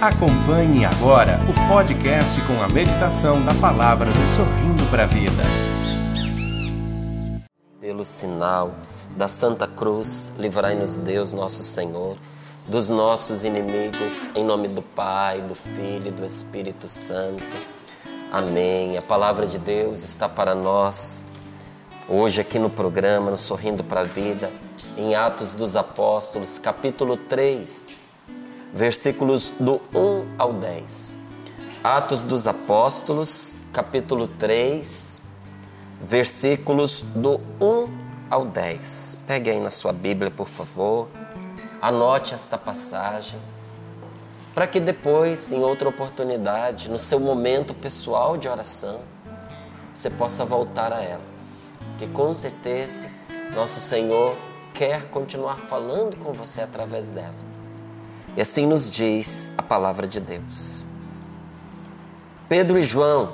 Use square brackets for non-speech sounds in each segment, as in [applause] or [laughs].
Acompanhe agora o podcast com a meditação da palavra do Sorrindo para a Vida. Pelo sinal da Santa Cruz, livrai-nos Deus, nosso Senhor, dos nossos inimigos, em nome do Pai, do Filho e do Espírito Santo. Amém. A palavra de Deus está para nós hoje aqui no programa, no Sorrindo para a Vida, em Atos dos Apóstolos, capítulo 3 versículos do 1 ao 10. Atos dos Apóstolos, capítulo 3, versículos do 1 ao 10. Pegue aí na sua Bíblia, por favor. Anote esta passagem, para que depois, em outra oportunidade, no seu momento pessoal de oração, você possa voltar a ela. Que com certeza nosso Senhor quer continuar falando com você através dela. E assim nos diz a palavra de Deus. Pedro e João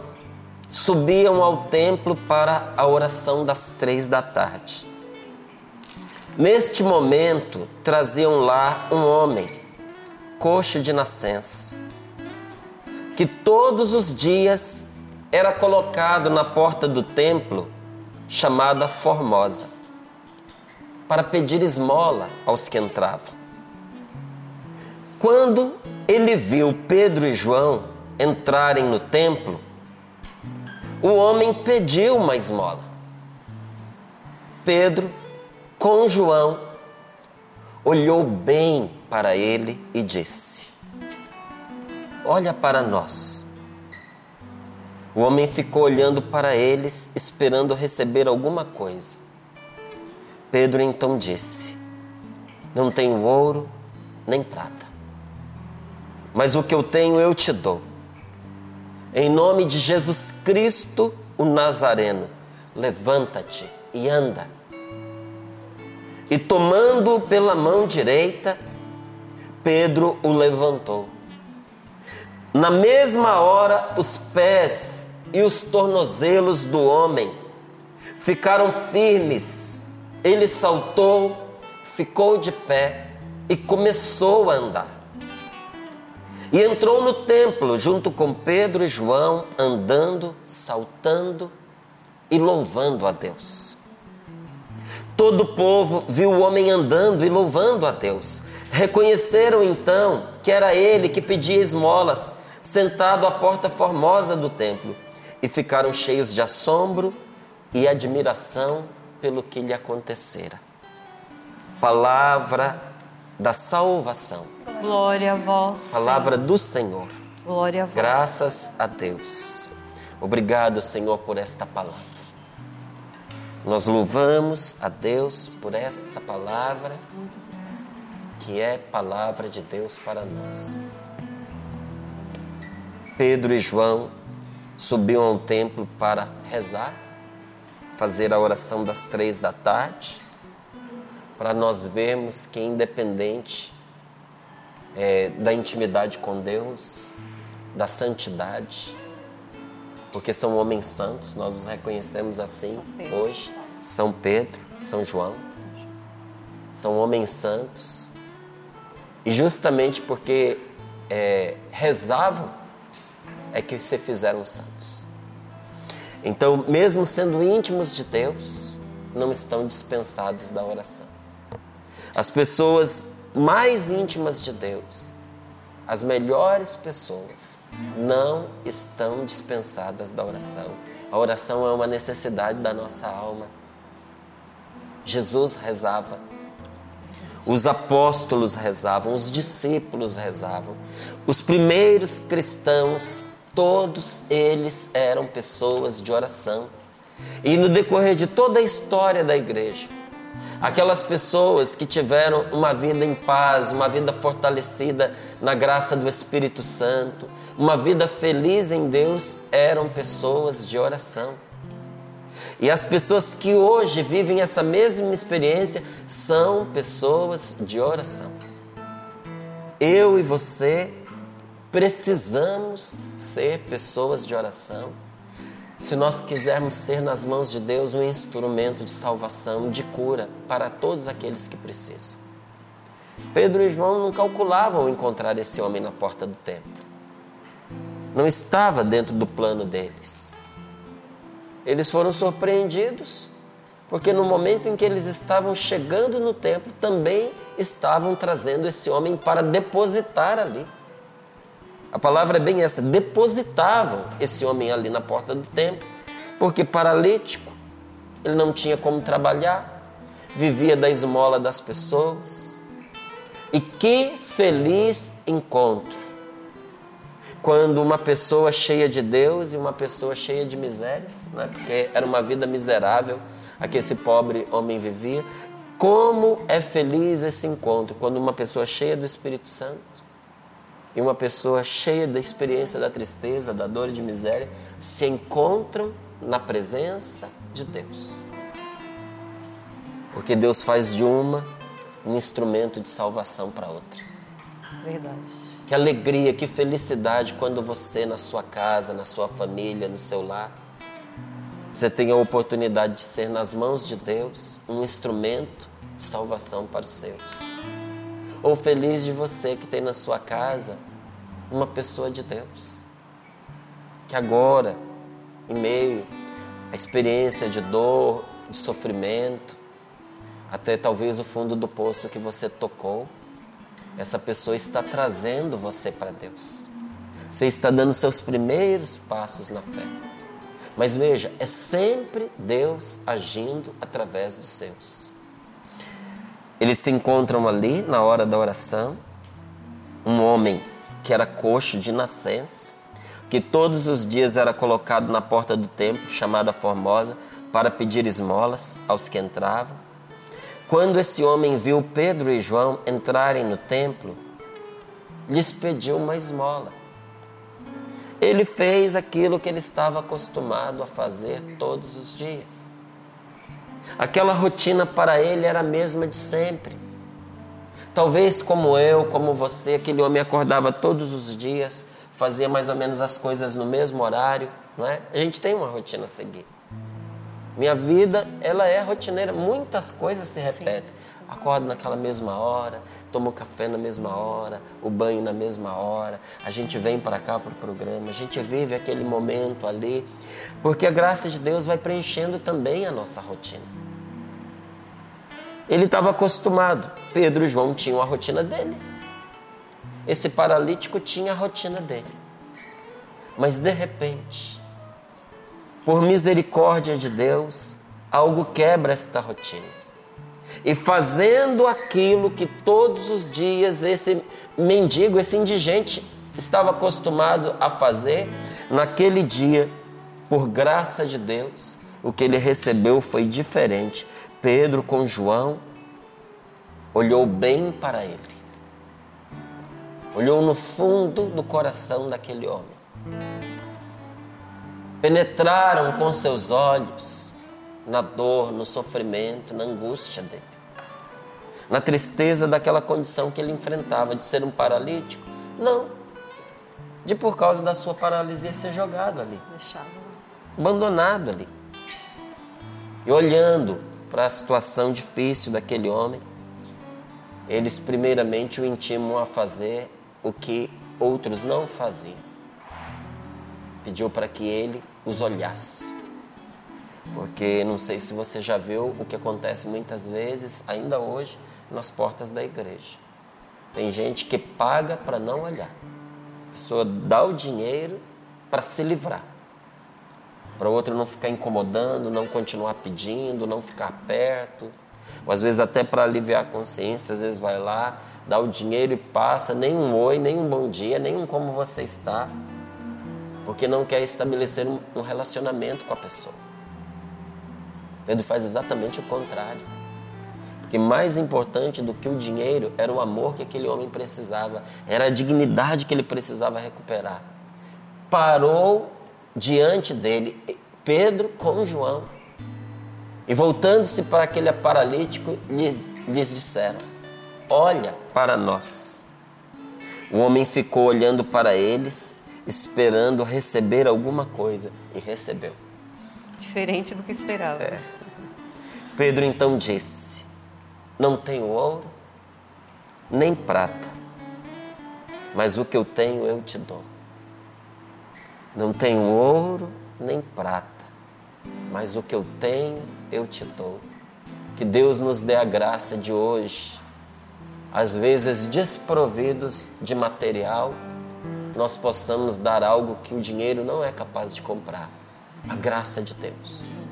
subiam ao templo para a oração das três da tarde. Neste momento, traziam lá um homem, coxo de nascença, que todos os dias era colocado na porta do templo, chamada Formosa, para pedir esmola aos que entravam. Quando ele viu Pedro e João entrarem no templo, o homem pediu uma esmola. Pedro, com João, olhou bem para ele e disse: Olha para nós. O homem ficou olhando para eles, esperando receber alguma coisa. Pedro então disse: Não tenho ouro nem prata mas o que eu tenho eu te dou. Em nome de Jesus Cristo, o Nazareno, levanta-te e anda. E tomando-o pela mão direita, Pedro o levantou. Na mesma hora, os pés e os tornozelos do homem ficaram firmes. Ele saltou, ficou de pé e começou a andar. E entrou no templo junto com Pedro e João, andando, saltando e louvando a Deus. Todo o povo viu o homem andando e louvando a Deus. Reconheceram então que era ele que pedia esmolas, sentado à porta formosa do templo, e ficaram cheios de assombro e admiração pelo que lhe acontecera. Palavra da salvação. Glória a vós. Palavra do Senhor. Glória a vós. Graças a Deus. Obrigado, Senhor, por esta palavra. Nós louvamos a Deus por esta palavra, que é palavra de Deus para nós. Pedro e João subiam ao templo para rezar, fazer a oração das três da tarde, para nós vermos que, independente é, da intimidade com Deus, da santidade, porque são homens santos, nós os reconhecemos assim São hoje. São Pedro, São João, são homens santos, e justamente porque é, rezavam é que se fizeram santos. Então, mesmo sendo íntimos de Deus, não estão dispensados da oração. As pessoas mais íntimas de Deus, as melhores pessoas, não estão dispensadas da oração. A oração é uma necessidade da nossa alma. Jesus rezava, os apóstolos rezavam, os discípulos rezavam, os primeiros cristãos, todos eles eram pessoas de oração. E no decorrer de toda a história da igreja, Aquelas pessoas que tiveram uma vida em paz, uma vida fortalecida na graça do Espírito Santo, uma vida feliz em Deus, eram pessoas de oração. E as pessoas que hoje vivem essa mesma experiência são pessoas de oração. Eu e você precisamos ser pessoas de oração se nós quisermos ser nas mãos de Deus um instrumento de salvação, de cura para todos aqueles que precisam. Pedro e João não calculavam encontrar esse homem na porta do templo. Não estava dentro do plano deles. Eles foram surpreendidos, porque no momento em que eles estavam chegando no templo, também estavam trazendo esse homem para depositar ali. A palavra é bem essa: depositavam esse homem ali na porta do templo, porque paralítico, ele não tinha como trabalhar, vivia da esmola das pessoas. E que feliz encontro quando uma pessoa cheia de Deus e uma pessoa cheia de misérias, né? porque era uma vida miserável a que esse pobre homem vivia. Como é feliz esse encontro quando uma pessoa cheia do Espírito Santo e uma pessoa cheia da experiência da tristeza, da dor e de miséria se encontram na presença de Deus. Porque Deus faz de uma um instrumento de salvação para outra. Verdade. Que alegria, que felicidade quando você, na sua casa, na sua família, no seu lar, você tem a oportunidade de ser nas mãos de Deus um instrumento de salvação para os seus. Ou feliz de você que tem na sua casa uma pessoa de Deus, que agora, em meio à experiência de dor, de sofrimento, até talvez o fundo do poço que você tocou, essa pessoa está trazendo você para Deus. Você está dando seus primeiros passos na fé. Mas veja, é sempre Deus agindo através dos seus. Eles se encontram ali na hora da oração. Um homem que era coxo de nascença, que todos os dias era colocado na porta do templo, chamada Formosa, para pedir esmolas aos que entravam. Quando esse homem viu Pedro e João entrarem no templo, lhes pediu uma esmola. Ele fez aquilo que ele estava acostumado a fazer todos os dias. Aquela rotina para ele era a mesma de sempre. Talvez como eu, como você, aquele homem acordava todos os dias, fazia mais ou menos as coisas no mesmo horário, não é? A gente tem uma rotina a seguir. Minha vida, ela é rotineira, muitas coisas se repetem. Sim. Acordo naquela mesma hora, tomo café na mesma hora, o banho na mesma hora, a gente vem para cá para o programa, a gente vive aquele momento ali, porque a graça de Deus vai preenchendo também a nossa rotina. Ele estava acostumado, Pedro e João tinham a rotina deles. Esse paralítico tinha a rotina dele. Mas de repente, por misericórdia de Deus, algo quebra esta rotina. E fazendo aquilo que todos os dias esse mendigo, esse indigente estava acostumado a fazer, naquele dia, por graça de Deus, o que ele recebeu foi diferente. Pedro com João olhou bem para ele, olhou no fundo do coração daquele homem. Penetraram com seus olhos na dor, no sofrimento, na angústia dele, na tristeza daquela condição que ele enfrentava de ser um paralítico. Não, de por causa da sua paralisia ser jogado ali, Deixava. abandonado ali. E olhando para a situação difícil daquele homem, eles primeiramente o intimam a fazer o que outros não faziam. Pediu para que ele os olhasse. Porque não sei se você já viu o que acontece muitas vezes, ainda hoje, nas portas da igreja. Tem gente que paga para não olhar. A pessoa dá o dinheiro para se livrar. Para o outro não ficar incomodando, não continuar pedindo, não ficar perto. Ou às vezes até para aliviar a consciência, às vezes vai lá, dá o dinheiro e passa, nem um oi, nem um bom dia, nem um como você está porque não quer estabelecer um relacionamento com a pessoa. Pedro faz exatamente o contrário. Porque mais importante do que o dinheiro era o amor que aquele homem precisava, era a dignidade que ele precisava recuperar. Parou diante dele Pedro com João. E voltando-se para aquele paralítico, lhes disseram: Olha para nós. O homem ficou olhando para eles esperando receber alguma coisa e recebeu. Diferente do que esperava. É. Pedro então disse: Não tenho ouro, nem prata, mas o que eu tenho eu te dou. Não tenho ouro nem prata, mas o que eu tenho eu te dou. Que Deus nos dê a graça de hoje, às vezes desprovidos de material, nós possamos dar algo que o dinheiro não é capaz de comprar a graça de Deus.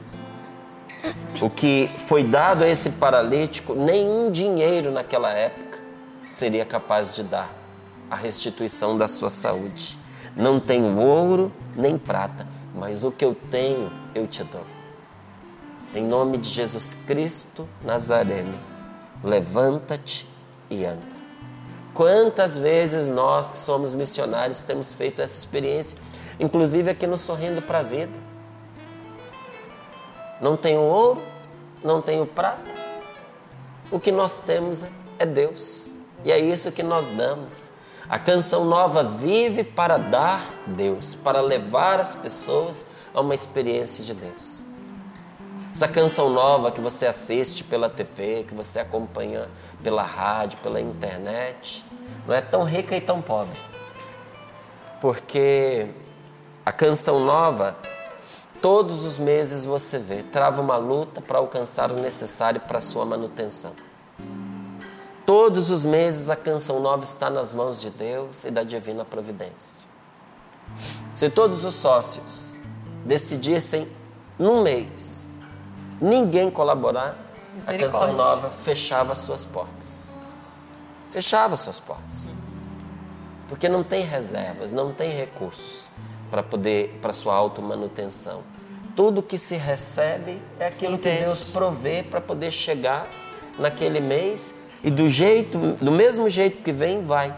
O que foi dado a esse paralítico, nenhum dinheiro naquela época seria capaz de dar a restituição da sua saúde. Não tenho ouro nem prata, mas o que eu tenho eu te dou. Em nome de Jesus Cristo Nazareno, levanta-te e anda. Quantas vezes nós que somos missionários temos feito essa experiência, inclusive aqui no Sorrindo para a Vida. Não tenho ouro, não tenho prata. O que nós temos é Deus. E é isso que nós damos. A canção nova vive para dar Deus, para levar as pessoas a uma experiência de Deus. Essa canção nova que você assiste pela TV, que você acompanha pela rádio, pela internet, não é tão rica e tão pobre. Porque a canção nova, todos os meses você vê, trava uma luta para alcançar o necessário para sua manutenção. Todos os meses a canção nova está nas mãos de Deus e da divina providência. Se todos os sócios decidissem num mês ninguém colaborar, a canção nova fechava suas portas. Fechava suas portas. Porque não tem reservas, não tem recursos para poder para sua automanutenção. Tudo que se recebe é aquilo Sim, que Deus provê para poder chegar naquele mês e do jeito, do mesmo jeito que vem, vai.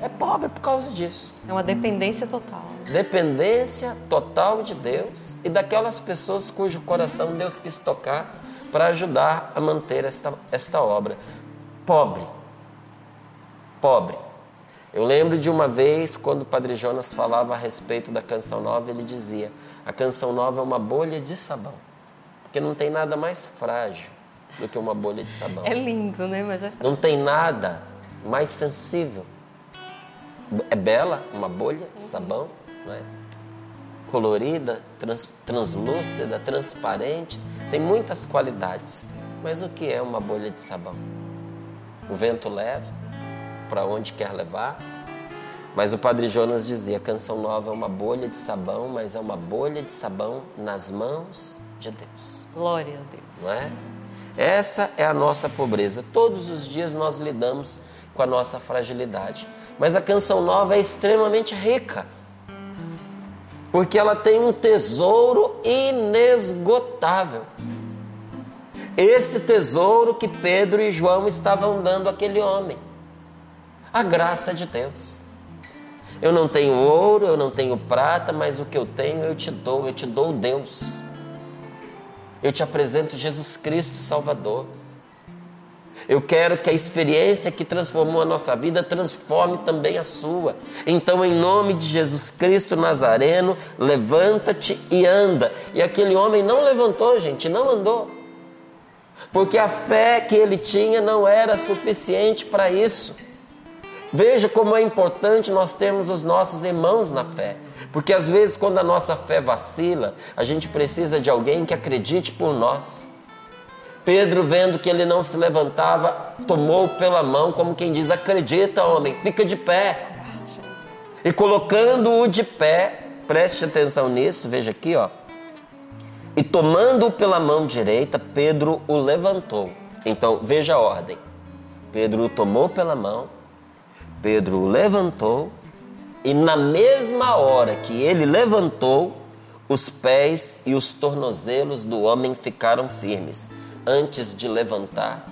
É pobre por causa disso. É uma dependência total. Dependência total de Deus e daquelas pessoas cujo coração Deus quis tocar para ajudar a manter esta, esta obra. Pobre. Pobre. Eu lembro de uma vez, quando o Padre Jonas falava a respeito da canção nova, ele dizia: a canção nova é uma bolha de sabão, porque não tem nada mais frágil do que uma bolha de sabão. É lindo, né? Mas é... Não tem nada mais sensível. É bela uma bolha de sabão, não é? colorida, trans, translúcida, transparente, tem muitas qualidades. Mas o que é uma bolha de sabão? O vento leva para onde quer levar. Mas o Padre Jonas dizia: a canção nova é uma bolha de sabão, mas é uma bolha de sabão nas mãos de Deus. Glória a Deus. Não é? Essa é a nossa pobreza. Todos os dias nós lidamos com a nossa fragilidade. Mas a canção nova é extremamente rica. Porque ela tem um tesouro inesgotável. Esse tesouro que Pedro e João estavam dando àquele homem. A graça de Deus. Eu não tenho ouro, eu não tenho prata, mas o que eu tenho eu te dou, eu te dou Deus eu te apresento Jesus Cristo Salvador. Eu quero que a experiência que transformou a nossa vida transforme também a sua. Então, em nome de Jesus Cristo Nazareno, levanta-te e anda. E aquele homem não levantou, gente, não andou. Porque a fé que ele tinha não era suficiente para isso. Veja como é importante nós termos os nossos irmãos na fé. Porque às vezes, quando a nossa fé vacila, a gente precisa de alguém que acredite por nós. Pedro, vendo que ele não se levantava, tomou pela mão, como quem diz: Acredita, homem, fica de pé. E colocando-o de pé, preste atenção nisso, veja aqui, ó. E tomando-o pela mão direita, Pedro o levantou. Então, veja a ordem. Pedro o tomou pela mão, Pedro levantou e na mesma hora que ele levantou, os pés e os tornozelos do homem ficaram firmes. Antes de levantar,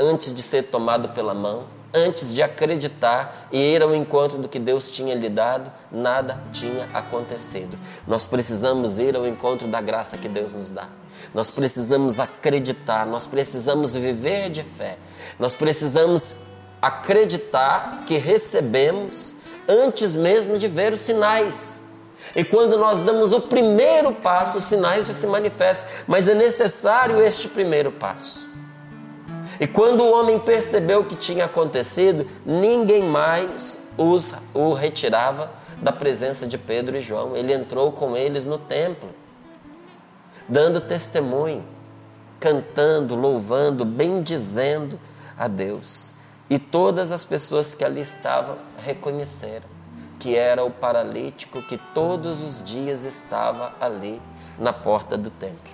antes de ser tomado pela mão, antes de acreditar e ir ao encontro do que Deus tinha lhe dado, nada tinha acontecido. Nós precisamos ir ao encontro da graça que Deus nos dá. Nós precisamos acreditar, nós precisamos viver de fé. Nós precisamos acreditar que recebemos antes mesmo de ver os sinais. E quando nós damos o primeiro passo, os sinais já se manifestam, mas é necessário este primeiro passo. E quando o homem percebeu o que tinha acontecido, ninguém mais os, o retirava da presença de Pedro e João. Ele entrou com eles no templo, dando testemunho, cantando, louvando, bendizendo a Deus. E todas as pessoas que ali estavam reconheceram que era o paralítico que todos os dias estava ali na porta do templo.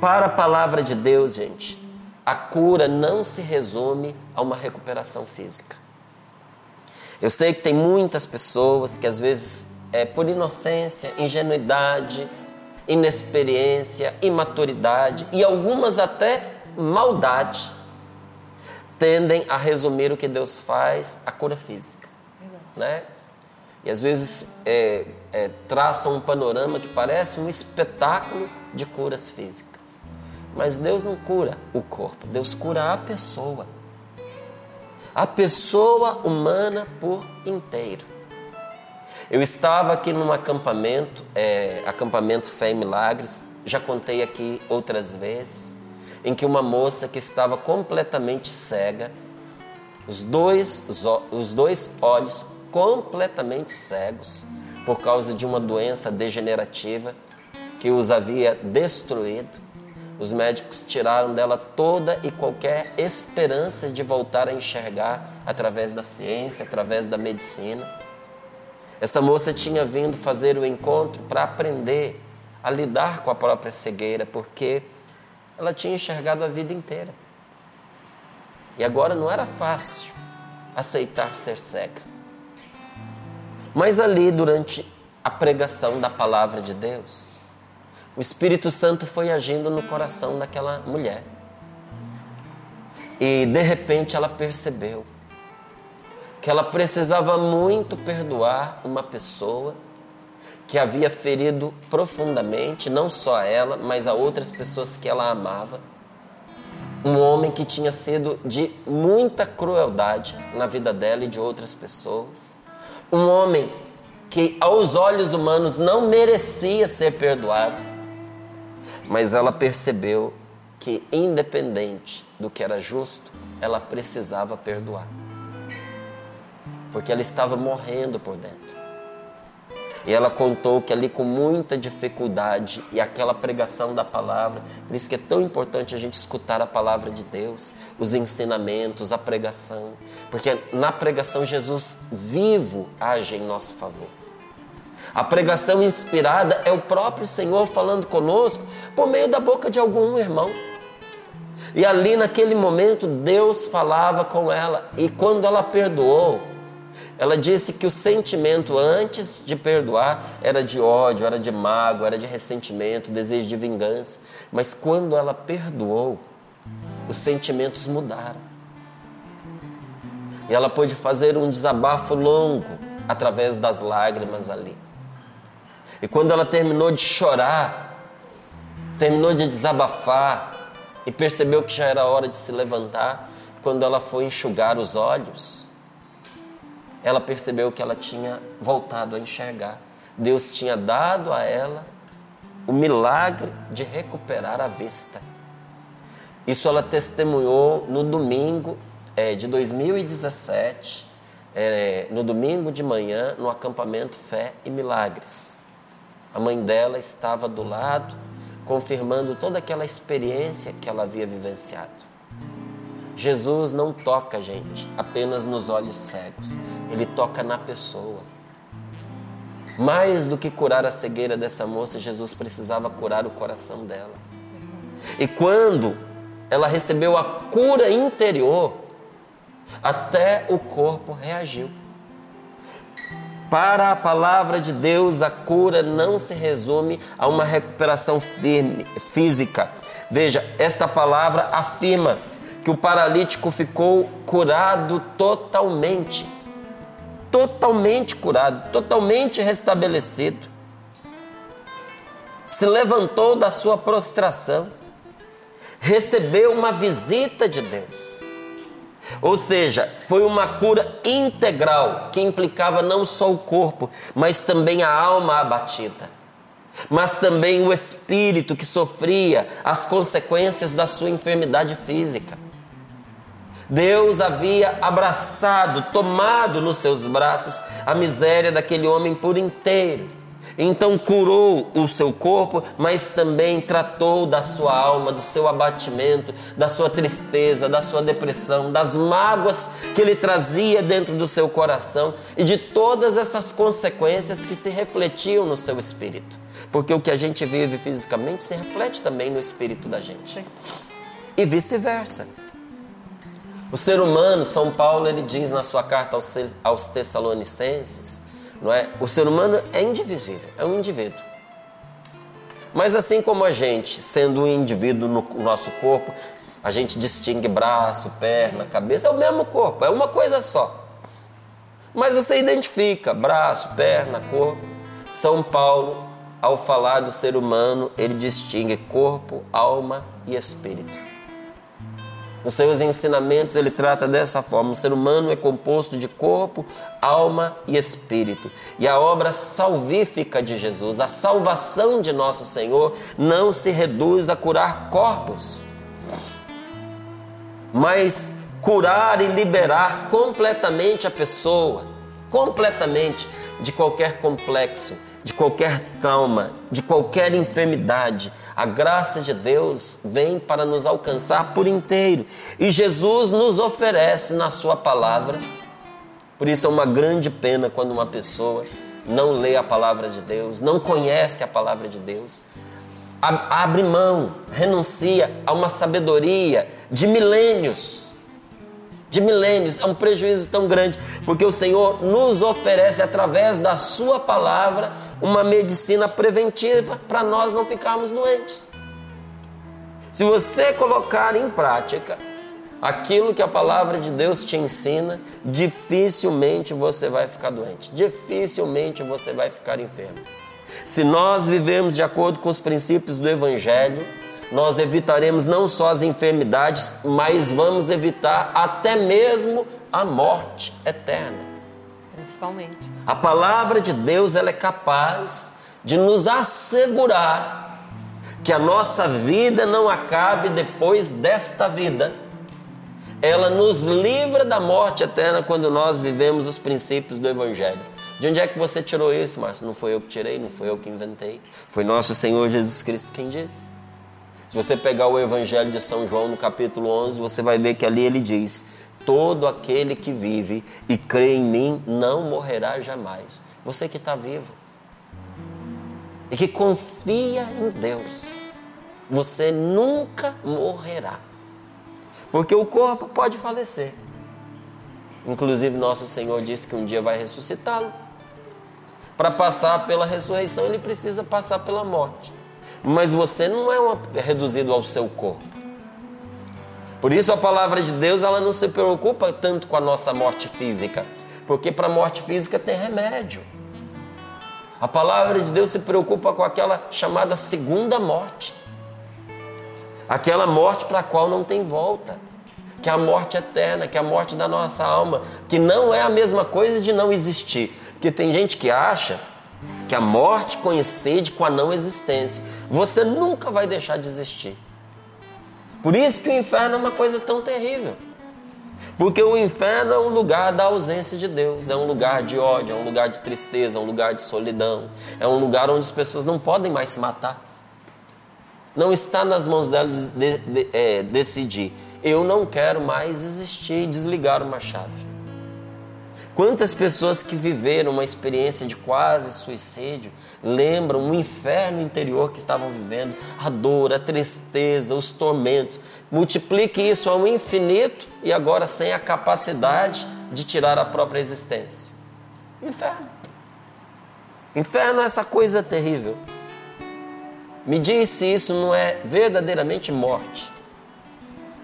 Para a palavra de Deus, gente, a cura não se resume a uma recuperação física. Eu sei que tem muitas pessoas que às vezes, é, por inocência, ingenuidade, inexperiência, imaturidade e algumas até maldade, tendem a resumir o que Deus faz à cura física. Né? E às vezes é, é, traçam um panorama que parece um espetáculo de curas físicas. Mas Deus não cura o corpo, Deus cura a pessoa. A pessoa humana por inteiro. Eu estava aqui num acampamento, é, acampamento Fé e Milagres, já contei aqui outras vezes, em que uma moça que estava completamente cega, os dois, os dois olhos completamente cegos, por causa de uma doença degenerativa que os havia destruído, os médicos tiraram dela toda e qualquer esperança de voltar a enxergar através da ciência, através da medicina. Essa moça tinha vindo fazer o encontro para aprender a lidar com a própria cegueira, porque ela tinha enxergado a vida inteira. E agora não era fácil aceitar ser cega. Mas ali, durante a pregação da palavra de Deus, o Espírito Santo foi agindo no coração daquela mulher. E de repente ela percebeu que ela precisava muito perdoar uma pessoa que havia ferido profundamente, não só ela, mas a outras pessoas que ela amava. Um homem que tinha sido de muita crueldade na vida dela e de outras pessoas. Um homem que, aos olhos humanos, não merecia ser perdoado mas ela percebeu que, independente do que era justo, ela precisava perdoar. Porque ela estava morrendo por dentro. E ela contou que ali com muita dificuldade e aquela pregação da palavra, por isso que é tão importante a gente escutar a palavra de Deus, os ensinamentos, a pregação, porque na pregação Jesus vivo age em nosso favor. A pregação inspirada é o próprio Senhor falando conosco por meio da boca de algum irmão. E ali naquele momento Deus falava com ela e quando ela perdoou, ela disse que o sentimento antes de perdoar era de ódio, era de mágoa, era de ressentimento, desejo de vingança. Mas quando ela perdoou, os sentimentos mudaram. E ela pôde fazer um desabafo longo através das lágrimas ali. E quando ela terminou de chorar, terminou de desabafar e percebeu que já era hora de se levantar, quando ela foi enxugar os olhos, ela percebeu que ela tinha voltado a enxergar. Deus tinha dado a ela o milagre de recuperar a vista. Isso ela testemunhou no domingo é, de 2017, é, no domingo de manhã, no acampamento Fé e Milagres. A mãe dela estava do lado, confirmando toda aquela experiência que ela havia vivenciado. Jesus não toca, gente, apenas nos olhos cegos, ele toca na pessoa. Mais do que curar a cegueira dessa moça, Jesus precisava curar o coração dela. E quando ela recebeu a cura interior, até o corpo reagiu. Para a palavra de Deus, a cura não se resume a uma recuperação firme, física. Veja, esta palavra afirma que o paralítico ficou curado totalmente. Totalmente curado, totalmente restabelecido. Se levantou da sua prostração, recebeu uma visita de Deus ou seja, foi uma cura integral que implicava não só o corpo, mas também a alma abatida, mas também o espírito que sofria as consequências da sua enfermidade física. Deus havia abraçado, tomado nos seus braços a miséria daquele homem por inteiro. Então curou o seu corpo, mas também tratou da sua alma, do seu abatimento, da sua tristeza, da sua depressão, das mágoas que ele trazia dentro do seu coração e de todas essas consequências que se refletiam no seu espírito. Porque o que a gente vive fisicamente se reflete também no espírito da gente. E vice-versa. O ser humano, São Paulo, ele diz na sua carta aos Tessalonicenses, não é? O ser humano é indivisível, é um indivíduo. Mas assim como a gente, sendo um indivíduo no nosso corpo, a gente distingue braço, perna, cabeça, é o mesmo corpo, é uma coisa só. Mas você identifica braço, perna, corpo. São Paulo, ao falar do ser humano, ele distingue corpo, alma e espírito. Nos seus ensinamentos, ele trata dessa forma: o ser humano é composto de corpo, alma e espírito. E a obra salvífica de Jesus, a salvação de nosso Senhor, não se reduz a curar corpos, mas curar e liberar completamente a pessoa, completamente de qualquer complexo, de qualquer trauma, de qualquer enfermidade. A graça de Deus vem para nos alcançar por inteiro. E Jesus nos oferece na Sua palavra. Por isso é uma grande pena quando uma pessoa não lê a palavra de Deus, não conhece a palavra de Deus, abre mão, renuncia a uma sabedoria de milênios de milênios. É um prejuízo tão grande, porque o Senhor nos oferece, através da Sua palavra, uma medicina preventiva para nós não ficarmos doentes. Se você colocar em prática aquilo que a palavra de Deus te ensina, dificilmente você vai ficar doente, dificilmente você vai ficar enfermo. Se nós vivemos de acordo com os princípios do Evangelho, nós evitaremos não só as enfermidades, mas vamos evitar até mesmo a morte eterna. Principalmente. A palavra de Deus ela é capaz de nos assegurar que a nossa vida não acabe depois desta vida. Ela nos livra da morte eterna quando nós vivemos os princípios do Evangelho. De onde é que você tirou isso, Márcio? Não foi eu que tirei, não foi eu que inventei. Foi nosso Senhor Jesus Cristo quem disse. Se você pegar o Evangelho de São João no capítulo 11, você vai ver que ali ele diz: Todo aquele que vive e crê em mim não morrerá jamais. Você que está vivo e que confia em Deus, você nunca morrerá. Porque o corpo pode falecer. Inclusive, nosso Senhor disse que um dia vai ressuscitá-lo. Para passar pela ressurreição, ele precisa passar pela morte mas você não é uma, reduzido ao seu corpo. Por isso a palavra de Deus ela não se preocupa tanto com a nossa morte física, porque para a morte física tem remédio. A palavra de Deus se preocupa com aquela chamada segunda morte. Aquela morte para a qual não tem volta, que é a morte eterna, que é a morte da nossa alma, que não é a mesma coisa de não existir. Porque tem gente que acha que a morte coincide com a não existência. Você nunca vai deixar de existir. Por isso que o inferno é uma coisa tão terrível. Porque o inferno é um lugar da ausência de Deus, é um lugar de ódio, é um lugar de tristeza, é um lugar de solidão, é um lugar onde as pessoas não podem mais se matar. Não está nas mãos delas de, de, é, decidir. Eu não quero mais existir e desligar uma chave. Quantas pessoas que viveram uma experiência de quase suicídio lembram o inferno interior que estavam vivendo, a dor, a tristeza, os tormentos. Multiplique isso ao infinito e agora sem a capacidade de tirar a própria existência. Inferno. Inferno é essa coisa terrível. Me diz se isso não é verdadeiramente morte.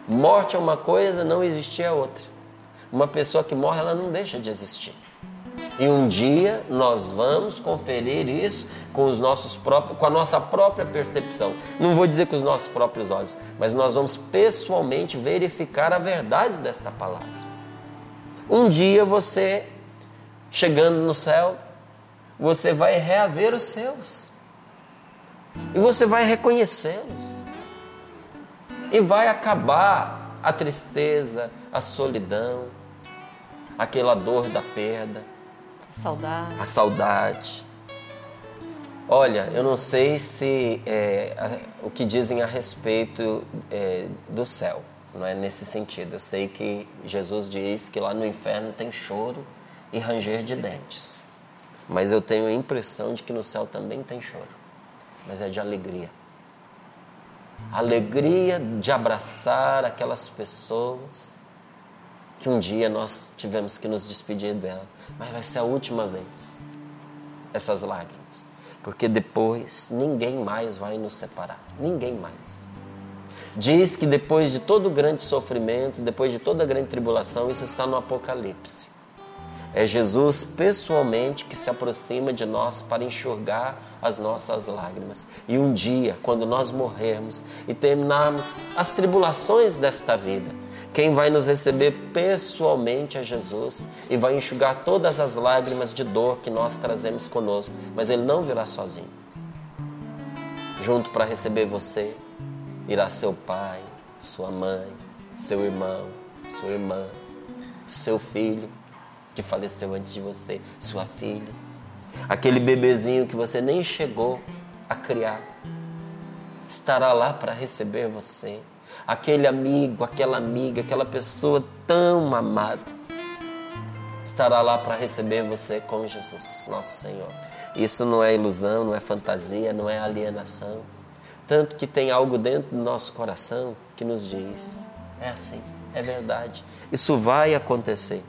Morte é uma coisa, não existia outra. Uma pessoa que morre, ela não deixa de existir. E um dia nós vamos conferir isso com os nossos próprios, com a nossa própria percepção. Não vou dizer com os nossos próprios olhos, mas nós vamos pessoalmente verificar a verdade desta palavra. Um dia você chegando no céu, você vai reaver os seus. E você vai reconhecê-los. E vai acabar a tristeza, a solidão, aquela dor da perda, Saudade. a saudade. Olha, eu não sei se é, a- o que dizem a respeito é, do céu, não é nesse sentido. Eu sei que Jesus diz que lá no inferno tem choro e ranger de dentes. Mas eu tenho a impressão de que no céu também tem choro, mas é de alegria. Alegria de abraçar aquelas pessoas que um dia nós tivemos que nos despedir dela, mas vai ser a última vez essas lágrimas, porque depois ninguém mais vai nos separar, ninguém mais. Diz que depois de todo o grande sofrimento, depois de toda a grande tribulação, isso está no Apocalipse. É Jesus pessoalmente que se aproxima de nós para enxugar as nossas lágrimas. E um dia, quando nós morrermos e terminarmos as tribulações desta vida, quem vai nos receber pessoalmente é Jesus e vai enxugar todas as lágrimas de dor que nós trazemos conosco, mas ele não virá sozinho. Junto para receber você, irá seu pai, sua mãe, seu irmão, sua irmã, seu filho que faleceu antes de você, sua filha, aquele bebezinho que você nem chegou a criar, estará lá para receber você. Aquele amigo, aquela amiga, aquela pessoa tão amada, estará lá para receber você com Jesus, nosso Senhor. Isso não é ilusão, não é fantasia, não é alienação. Tanto que tem algo dentro do nosso coração que nos diz: é assim, é verdade. Isso vai acontecer.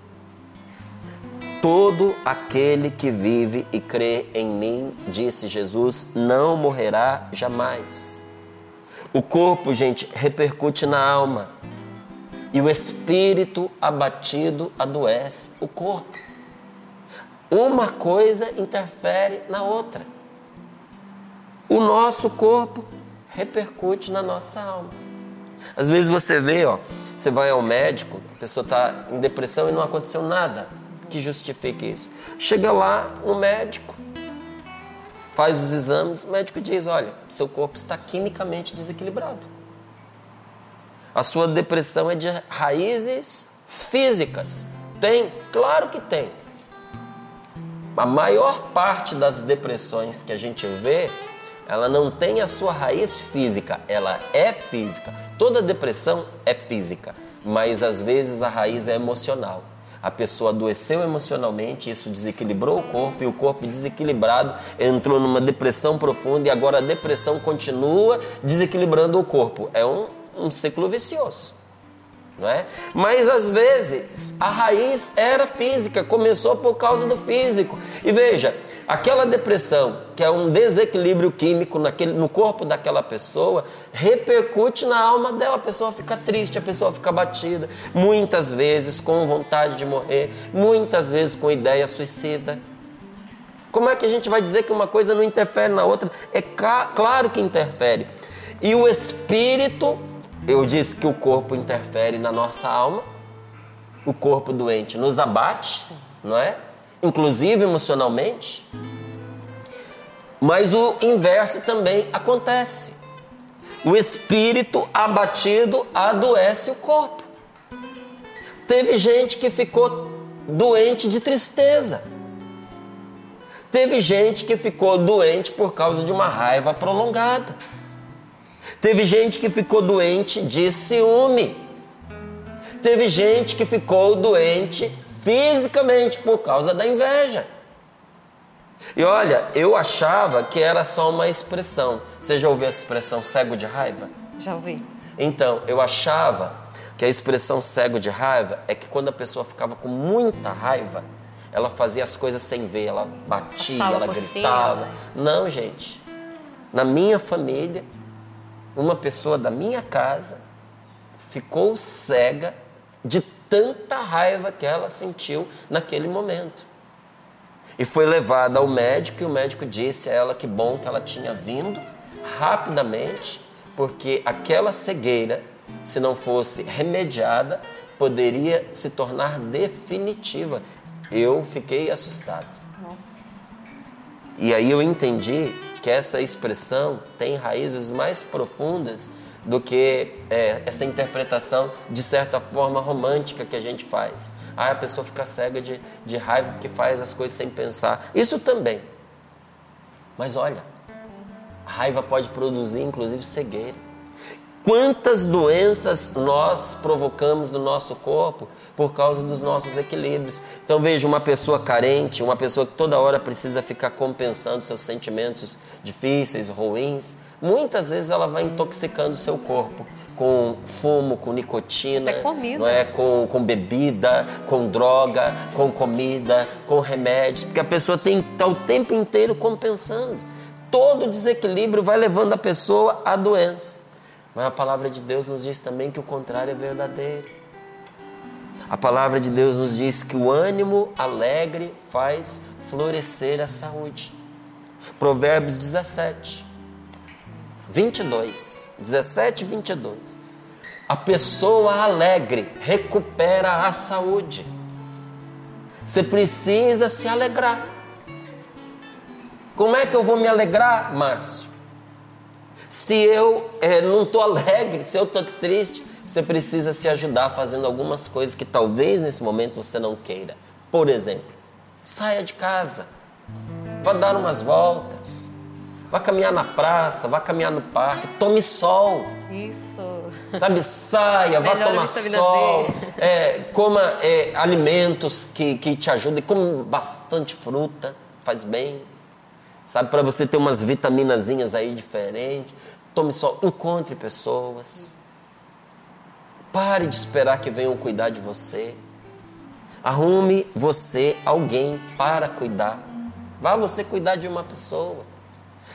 Todo aquele que vive e crê em mim, disse Jesus, não morrerá jamais. O corpo, gente, repercute na alma. E o espírito abatido adoece o corpo. Uma coisa interfere na outra. O nosso corpo repercute na nossa alma. Às vezes você vê, ó, você vai ao médico, a pessoa está em depressão e não aconteceu nada que justifique isso. Chega lá no médico, faz os exames, o médico diz: olha, seu corpo está quimicamente desequilibrado. A sua depressão é de raízes físicas. Tem? Claro que tem. A maior parte das depressões que a gente vê, ela não tem a sua raiz física, ela é física. Toda depressão é física, mas às vezes a raiz é emocional. A pessoa adoeceu emocionalmente, isso desequilibrou o corpo e o corpo desequilibrado entrou numa depressão profunda e agora a depressão continua desequilibrando o corpo. É um, um ciclo vicioso. Não é? Mas às vezes a raiz era física, começou por causa do físico. E veja, aquela depressão, que é um desequilíbrio químico naquele, no corpo daquela pessoa, repercute na alma dela. A pessoa fica triste, a pessoa fica abatida, muitas vezes com vontade de morrer, muitas vezes com ideia suicida. Como é que a gente vai dizer que uma coisa não interfere na outra? É claro que interfere. E o espírito eu disse que o corpo interfere na nossa alma, o corpo doente nos abate, não é? Inclusive emocionalmente. Mas o inverso também acontece. O espírito abatido adoece o corpo. Teve gente que ficou doente de tristeza. Teve gente que ficou doente por causa de uma raiva prolongada. Teve gente que ficou doente de ciúme. Teve gente que ficou doente fisicamente por causa da inveja. E olha, eu achava que era só uma expressão. Você já ouviu a expressão cego de raiva? Já ouvi. Então, eu achava que a expressão cego de raiva é que quando a pessoa ficava com muita raiva, ela fazia as coisas sem ver, ela batia, ela gritava. Cima, né? Não, gente. Na minha família, uma pessoa da minha casa ficou cega de tanta raiva que ela sentiu naquele momento. E foi levada ao médico e o médico disse a ela que bom que ela tinha vindo rapidamente, porque aquela cegueira, se não fosse remediada, poderia se tornar definitiva. Eu fiquei assustado. Nossa. E aí eu entendi que essa expressão tem raízes mais profundas do que é, essa interpretação de certa forma romântica que a gente faz. Ah, a pessoa fica cega de, de raiva porque faz as coisas sem pensar. Isso também. Mas olha, a raiva pode produzir inclusive cegueira. Quantas doenças nós provocamos no nosso corpo por causa dos nossos equilíbrios. Então veja uma pessoa carente, uma pessoa que toda hora precisa ficar compensando seus sentimentos difíceis, ruins, muitas vezes ela vai intoxicando o seu corpo com fumo, com nicotina, não é com, com bebida, com droga, com comida, com remédios, porque a pessoa tem estar o tempo inteiro compensando. Todo desequilíbrio vai levando a pessoa à doença. Mas a palavra de Deus nos diz também que o contrário é verdadeiro. A palavra de Deus nos diz que o ânimo alegre faz florescer a saúde. Provérbios 17, 22. 17 e 22. A pessoa alegre recupera a saúde. Você precisa se alegrar. Como é que eu vou me alegrar, Márcio? Se eu é, não estou alegre, se eu estou triste, você precisa se ajudar fazendo algumas coisas que talvez nesse momento você não queira. Por exemplo, saia de casa, vá dar umas voltas, vá caminhar na praça, vá caminhar no parque, tome sol. Isso. Sabe, saia, vá tomar sol, é, coma é, alimentos que, que te ajudem, coma bastante fruta, faz bem. Sabe, para você ter umas vitaminazinhas aí diferentes. Tome sol, encontre pessoas. Pare de esperar que venham cuidar de você. Arrume você alguém para cuidar. Vá você cuidar de uma pessoa.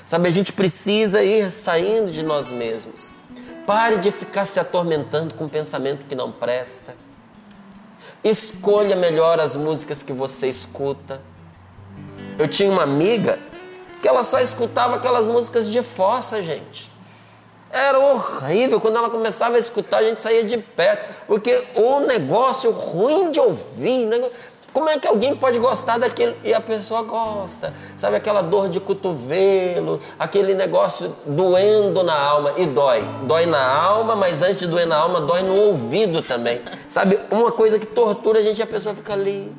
Sabe, a gente precisa ir saindo de nós mesmos. Pare de ficar se atormentando com um pensamento que não presta. Escolha melhor as músicas que você escuta. Eu tinha uma amiga que ela só escutava aquelas músicas de fossa, gente. Era horrível. Quando ela começava a escutar, a gente saía de perto. Porque o negócio ruim de ouvir. Né? Como é que alguém pode gostar daquilo? E a pessoa gosta. Sabe aquela dor de cotovelo, aquele negócio doendo na alma. E dói. Dói na alma, mas antes de doer na alma, dói no ouvido também. Sabe? Uma coisa que tortura a gente, a pessoa fica ali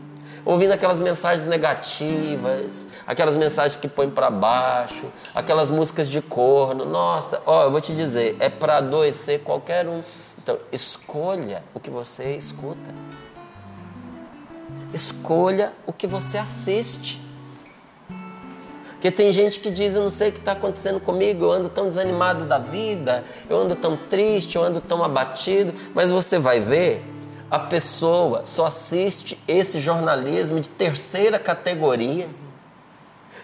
ouvindo aquelas mensagens negativas, aquelas mensagens que põem para baixo, aquelas músicas de corno. Nossa, ó, eu vou te dizer, é para adoecer qualquer um. Então, escolha o que você escuta. Escolha o que você assiste. Porque tem gente que diz: Eu não sei o que está acontecendo comigo, eu ando tão desanimado da vida, eu ando tão triste, eu ando tão abatido. Mas você vai ver, a pessoa só assiste esse jornalismo de terceira categoria,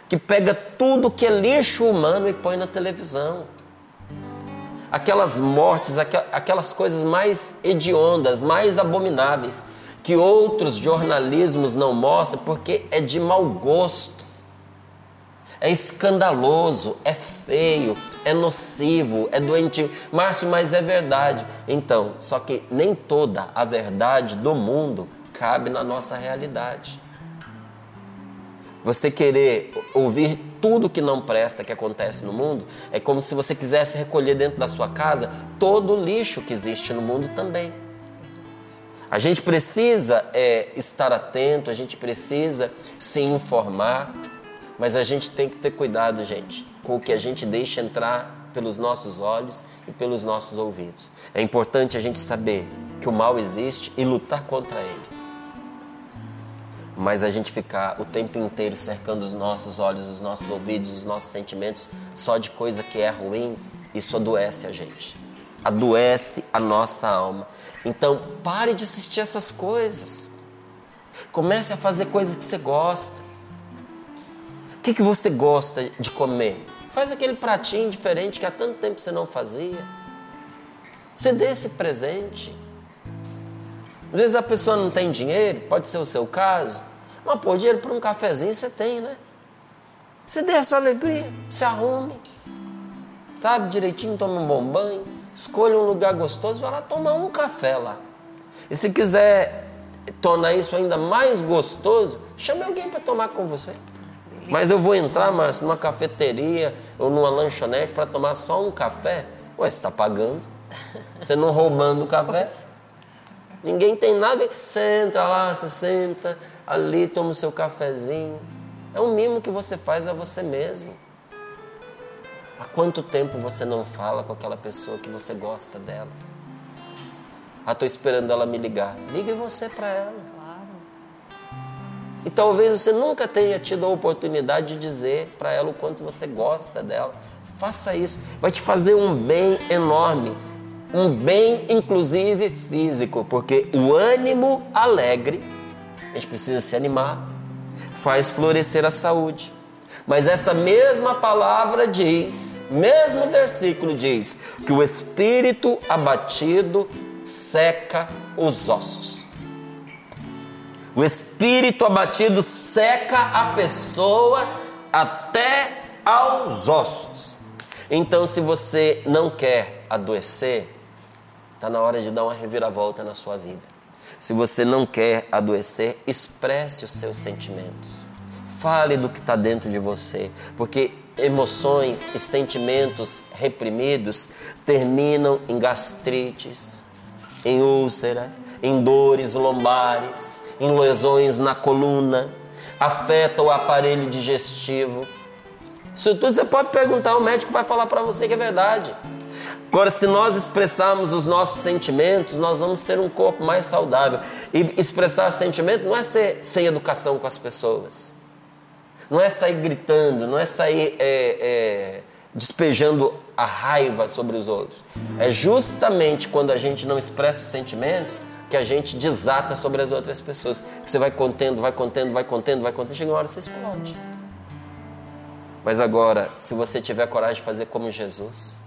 que pega tudo que é lixo humano e põe na televisão. Aquelas mortes, aquelas coisas mais hediondas, mais abomináveis, que outros jornalismos não mostram porque é de mau gosto. É escandaloso, é feio, é nocivo, é doentio. Márcio, mas é verdade. Então, só que nem toda a verdade do mundo cabe na nossa realidade. Você querer ouvir tudo que não presta que acontece no mundo é como se você quisesse recolher dentro da sua casa todo o lixo que existe no mundo também. A gente precisa é, estar atento, a gente precisa se informar, mas a gente tem que ter cuidado, gente, com o que a gente deixa entrar pelos nossos olhos e pelos nossos ouvidos. É importante a gente saber que o mal existe e lutar contra ele. Mas a gente ficar o tempo inteiro cercando os nossos olhos, os nossos ouvidos, os nossos sentimentos só de coisa que é ruim, isso adoece a gente. Adoece a nossa alma. Então, pare de assistir essas coisas. Comece a fazer coisas que você gosta que, que você gosta de comer? Faz aquele pratinho diferente que há tanto tempo você não fazia. Você dê esse presente. Às vezes a pessoa não tem dinheiro, pode ser o seu caso, mas pô, dinheiro para um cafezinho você tem, né? Você dê essa alegria, se arrume, sabe, direitinho, tome um bom banho, escolha um lugar gostoso, vai lá tomar um café lá. E se quiser tornar isso ainda mais gostoso, chame alguém para tomar com você. Mas eu vou entrar, Márcio, numa cafeteria ou numa lanchonete para tomar só um café? Ué, você está pagando? Você não roubando o café. Ninguém tem nada. Você entra lá, você senta ali, toma o seu cafezinho. É um mimo que você faz a você mesmo. Há quanto tempo você não fala com aquela pessoa que você gosta dela? Ah, estou esperando ela me ligar. Ligue você para ela. E talvez você nunca tenha tido a oportunidade de dizer para ela o quanto você gosta dela. Faça isso. Vai te fazer um bem enorme. Um bem, inclusive, físico. Porque o ânimo alegre, a gente precisa se animar, faz florescer a saúde. Mas essa mesma palavra diz, mesmo versículo diz, que o espírito abatido seca os ossos. O espírito abatido seca a pessoa até aos ossos. Então, se você não quer adoecer, está na hora de dar uma reviravolta na sua vida. Se você não quer adoecer, expresse os seus sentimentos. Fale do que está dentro de você, porque emoções e sentimentos reprimidos terminam em gastrites, em úlcera, em dores lombares, em lesões na coluna, afeta o aparelho digestivo. Isso tudo você pode perguntar, o médico vai falar para você que é verdade. Agora, se nós expressarmos os nossos sentimentos, nós vamos ter um corpo mais saudável. E expressar sentimento não é ser sem educação com as pessoas. Não é sair gritando, não é sair é, é, despejando a raiva sobre os outros. É justamente quando a gente não expressa os sentimentos que a gente desata sobre as outras pessoas. Que você vai contendo, vai contendo, vai contendo, vai contendo, chega uma hora você explode. Mas agora, se você tiver coragem de fazer como Jesus,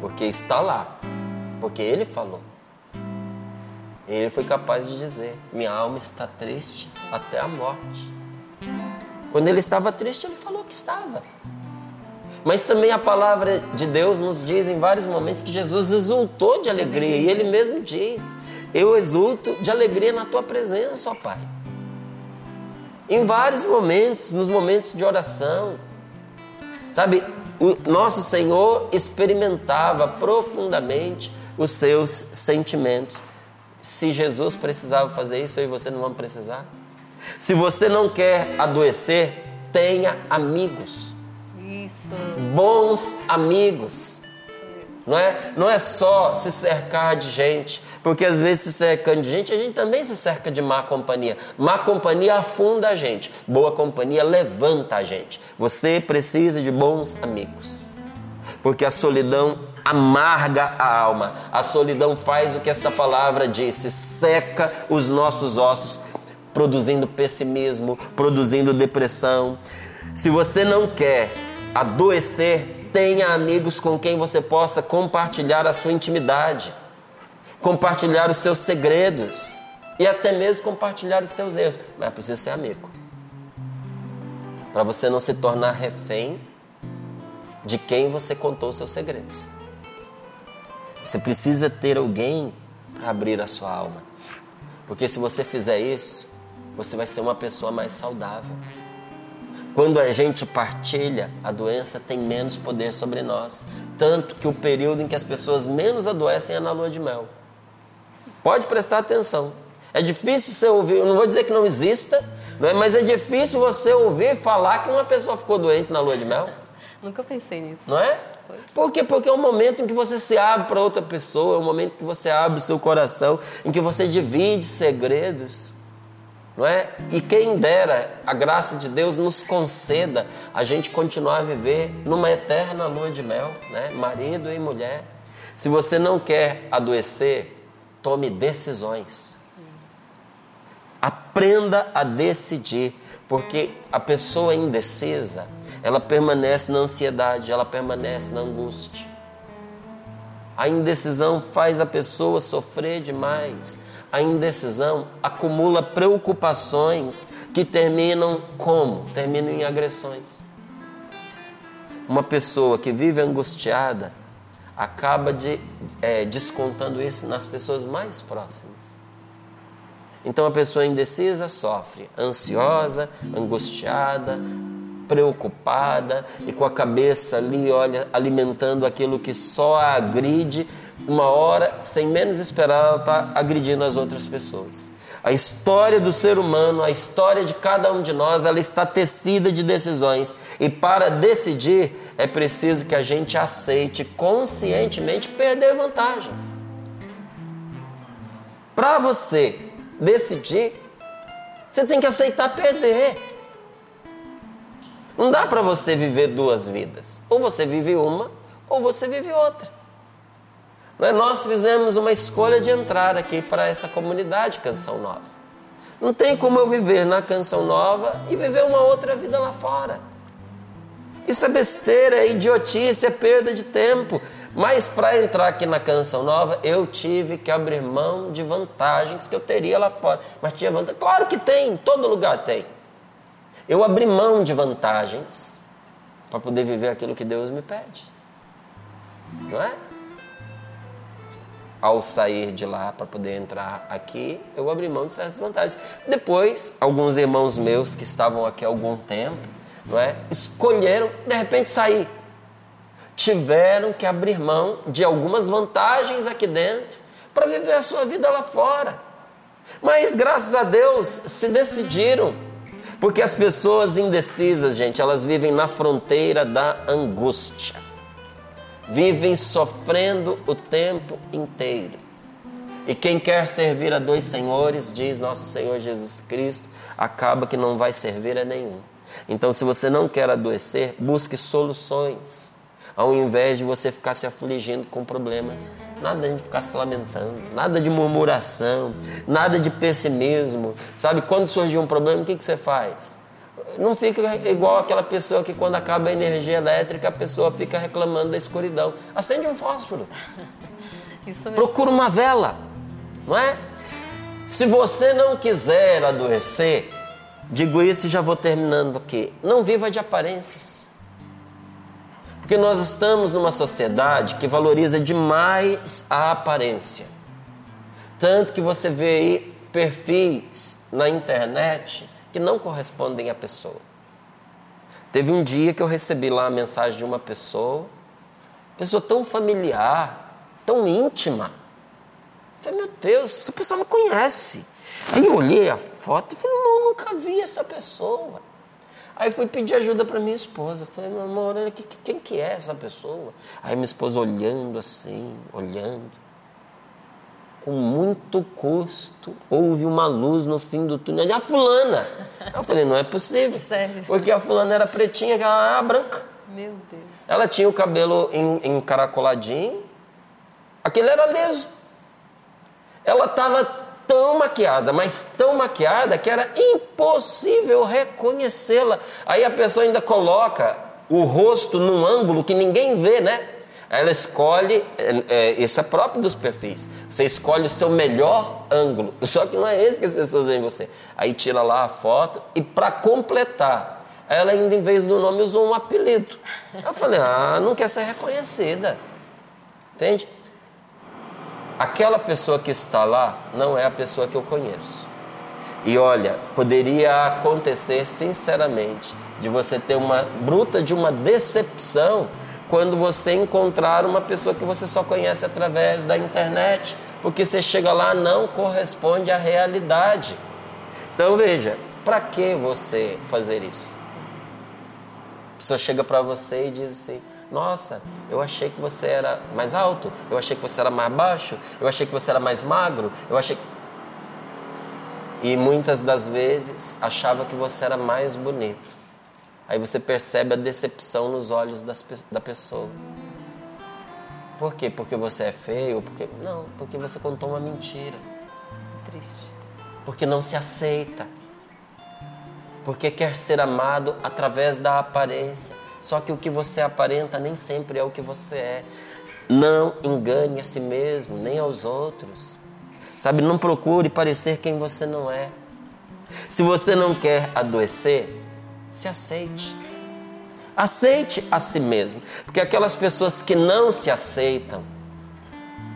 porque está lá, porque ele falou. Ele foi capaz de dizer: Minha alma está triste até a morte. Quando ele estava triste, ele falou que estava. Mas também a palavra de Deus nos diz em vários momentos que Jesus exultou de alegria. E ele mesmo diz: Eu exulto de alegria na tua presença, ó Pai. Em vários momentos, nos momentos de oração. Sabe, o nosso Senhor experimentava profundamente os seus sentimentos. Se Jesus precisava fazer isso, eu e você não vamos precisar. Se você não quer adoecer, tenha amigos. Bons amigos. Não é, não é só se cercar de gente, porque às vezes se cercando de gente, a gente também se cerca de má companhia. Má companhia afunda a gente, boa companhia levanta a gente. Você precisa de bons amigos, porque a solidão amarga a alma, a solidão faz o que esta palavra disse, seca os nossos ossos, produzindo pessimismo, produzindo depressão. Se você não quer adoecer, tenha amigos com quem você possa compartilhar a sua intimidade, compartilhar os seus segredos e até mesmo compartilhar os seus erros. Mas precisa ser amigo. Para você não se tornar refém de quem você contou os seus segredos. Você precisa ter alguém para abrir a sua alma. Porque se você fizer isso, você vai ser uma pessoa mais saudável. Quando a gente partilha, a doença tem menos poder sobre nós. Tanto que o período em que as pessoas menos adoecem é na lua de mel. Pode prestar atenção. É difícil você ouvir, eu não vou dizer que não exista, não é? mas é difícil você ouvir falar que uma pessoa ficou doente na lua de mel. [laughs] Nunca pensei nisso. Não é? Por quê? Porque é um momento em que você se abre para outra pessoa, é um momento que você abre o seu coração, em que você divide segredos não é? E quem dera a graça de Deus nos conceda a gente continuar a viver numa eterna lua de mel, né? Marido e mulher. Se você não quer adoecer, tome decisões. Aprenda a decidir, porque a pessoa indecisa, ela permanece na ansiedade, ela permanece na angústia. A indecisão faz a pessoa sofrer demais a indecisão acumula preocupações que terminam como? Terminam em agressões. Uma pessoa que vive angustiada acaba de, é, descontando isso nas pessoas mais próximas. Então a pessoa indecisa sofre, ansiosa, angustiada, preocupada e com a cabeça ali, olha, alimentando aquilo que só a agride, uma hora, sem menos esperar, ela está agredindo as outras pessoas. A história do ser humano, a história de cada um de nós, ela está tecida de decisões. E para decidir, é preciso que a gente aceite conscientemente perder vantagens. Para você decidir, você tem que aceitar perder. Não dá para você viver duas vidas. Ou você vive uma, ou você vive outra. É? Nós fizemos uma escolha de entrar aqui para essa comunidade Canção Nova. Não tem como eu viver na Canção Nova e viver uma outra vida lá fora. Isso é besteira, é idiotice, é perda de tempo. Mas para entrar aqui na Canção Nova, eu tive que abrir mão de vantagens que eu teria lá fora. Mas tinha vantagem? Claro que tem, em todo lugar tem. Eu abri mão de vantagens para poder viver aquilo que Deus me pede. Não é? Ao sair de lá para poder entrar aqui, eu abri mão de certas vantagens. Depois, alguns irmãos meus que estavam aqui há algum tempo, não é? Escolheram de repente sair. Tiveram que abrir mão de algumas vantagens aqui dentro para viver a sua vida lá fora. Mas graças a Deus se decidiram porque as pessoas indecisas, gente, elas vivem na fronteira da angústia. Vivem sofrendo o tempo inteiro. E quem quer servir a dois senhores, diz nosso Senhor Jesus Cristo, acaba que não vai servir a nenhum. Então, se você não quer adoecer, busque soluções ao invés de você ficar se afligindo com problemas. Nada de ficar se lamentando, nada de murmuração, nada de pessimismo. Sabe, quando surgir um problema, o que, que você faz? Não fica igual aquela pessoa que quando acaba a energia elétrica, a pessoa fica reclamando da escuridão. Acende um fósforo. [laughs] Procura uma vela, não é? Se você não quiser adoecer, digo isso e já vou terminando aqui. Não viva de aparências. Porque nós estamos numa sociedade que valoriza demais a aparência. Tanto que você vê aí perfis na internet que não correspondem à pessoa. Teve um dia que eu recebi lá a mensagem de uma pessoa, pessoa tão familiar, tão íntima. Eu falei, meu Deus, essa pessoa me conhece. Aí eu olhei a foto e falei, não, nunca vi essa pessoa. Aí fui pedir ajuda para minha esposa. Falei, meu amor, quem que é essa pessoa? Aí minha esposa olhando assim, olhando. Com muito custo, houve uma luz no fim do túnel. E a fulana. Eu falei, não é possível. Sério? Porque a fulana era pretinha, aquela era branca. Meu Deus. Ela tinha o cabelo encaracoladinho. Aquele era liso. Ela estava tão maquiada, mas tão maquiada que era impossível reconhecê-la. Aí a pessoa ainda coloca o rosto num ângulo que ninguém vê, né? Ela escolhe, é, é, isso é próprio dos perfis. Você escolhe o seu melhor ângulo. [laughs] Só que não é esse que as pessoas veem em você. Aí tira lá a foto e para completar, ela ainda em vez do nome usou um apelido. Eu falei, ah, não quer ser reconhecida. Entende? aquela pessoa que está lá não é a pessoa que eu conheço. E olha, poderia acontecer sinceramente de você ter uma bruta de uma decepção quando você encontrar uma pessoa que você só conhece através da internet, porque você chega lá não corresponde à realidade. Então veja, para que você fazer isso? A pessoa chega para você e diz assim: nossa, eu achei que você era mais alto, eu achei que você era mais baixo, eu achei que você era mais magro, eu achei. E muitas das vezes achava que você era mais bonito. Aí você percebe a decepção nos olhos das, da pessoa. Por quê? Porque você é feio? Porque não, porque você contou uma mentira. Triste. Porque não se aceita. Porque quer ser amado através da aparência só que o que você aparenta nem sempre é o que você é. Não engane a si mesmo, nem aos outros. Sabe, não procure parecer quem você não é. Se você não quer adoecer, se aceite. Aceite a si mesmo. Porque aquelas pessoas que não se aceitam,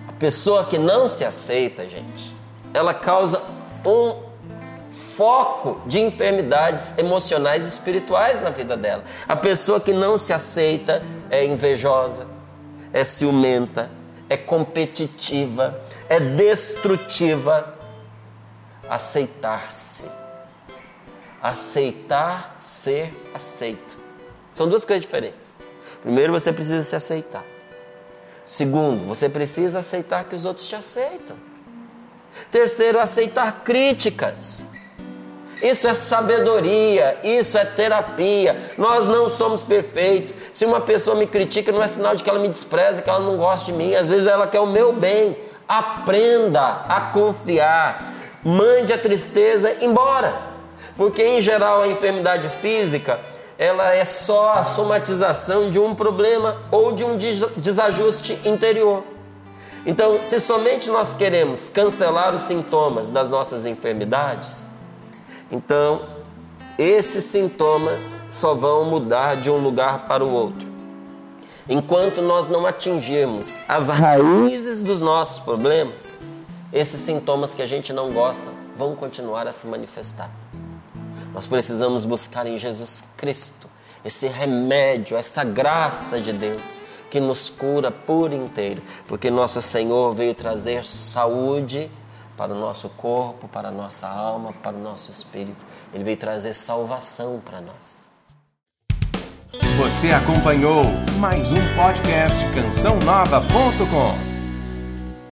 a pessoa que não se aceita, gente, ela causa um foco de enfermidades emocionais e espirituais na vida dela. A pessoa que não se aceita é invejosa, é ciumenta, é competitiva, é destrutiva. Aceitar-se. Aceitar ser aceito. São duas coisas diferentes. Primeiro, você precisa se aceitar. Segundo, você precisa aceitar que os outros te aceitam. Terceiro, aceitar críticas. Isso é sabedoria, isso é terapia. Nós não somos perfeitos. Se uma pessoa me critica, não é sinal de que ela me despreza, que ela não gosta de mim. Às vezes ela quer o meu bem. Aprenda a confiar. Mande a tristeza embora. Porque em geral a enfermidade física, ela é só a somatização de um problema ou de um desajuste interior. Então, se somente nós queremos cancelar os sintomas das nossas enfermidades, então esses sintomas só vão mudar de um lugar para o outro. Enquanto nós não atingirmos as raízes dos nossos problemas, esses sintomas que a gente não gosta vão continuar a se manifestar. Nós precisamos buscar em Jesus Cristo esse remédio, essa graça de Deus que nos cura por inteiro, porque nosso Senhor veio trazer saúde para o nosso corpo, para a nossa alma, para o nosso espírito. Ele veio trazer salvação para nós. Você acompanhou mais um podcast cançãonova.com.